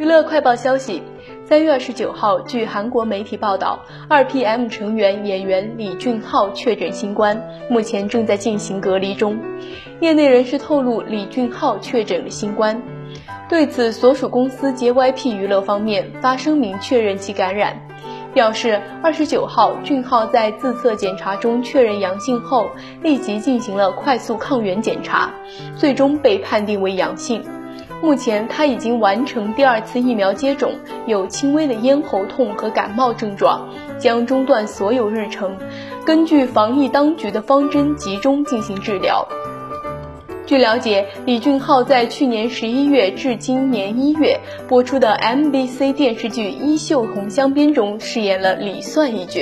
娱乐快报消息：三月二十九号，据韩国媒体报道，二 PM 成员演员李俊昊确诊新冠，目前正在进行隔离中。业内人士透露，李俊昊确诊了新冠。对此，所属公司 JYP 娱乐方面发声明确认其感染，表示二十九号俊昊在自测检查中确认阳性后，立即进行了快速抗原检查，最终被判定为阳性。目前他已经完成第二次疫苗接种，有轻微的咽喉痛和感冒症状，将中断所有日程，根据防疫当局的方针集中进行治疗。据了解，李俊昊在去年十一月至今年一月播出的 MBC 电视剧《衣袖红镶边》中饰演了李算一角。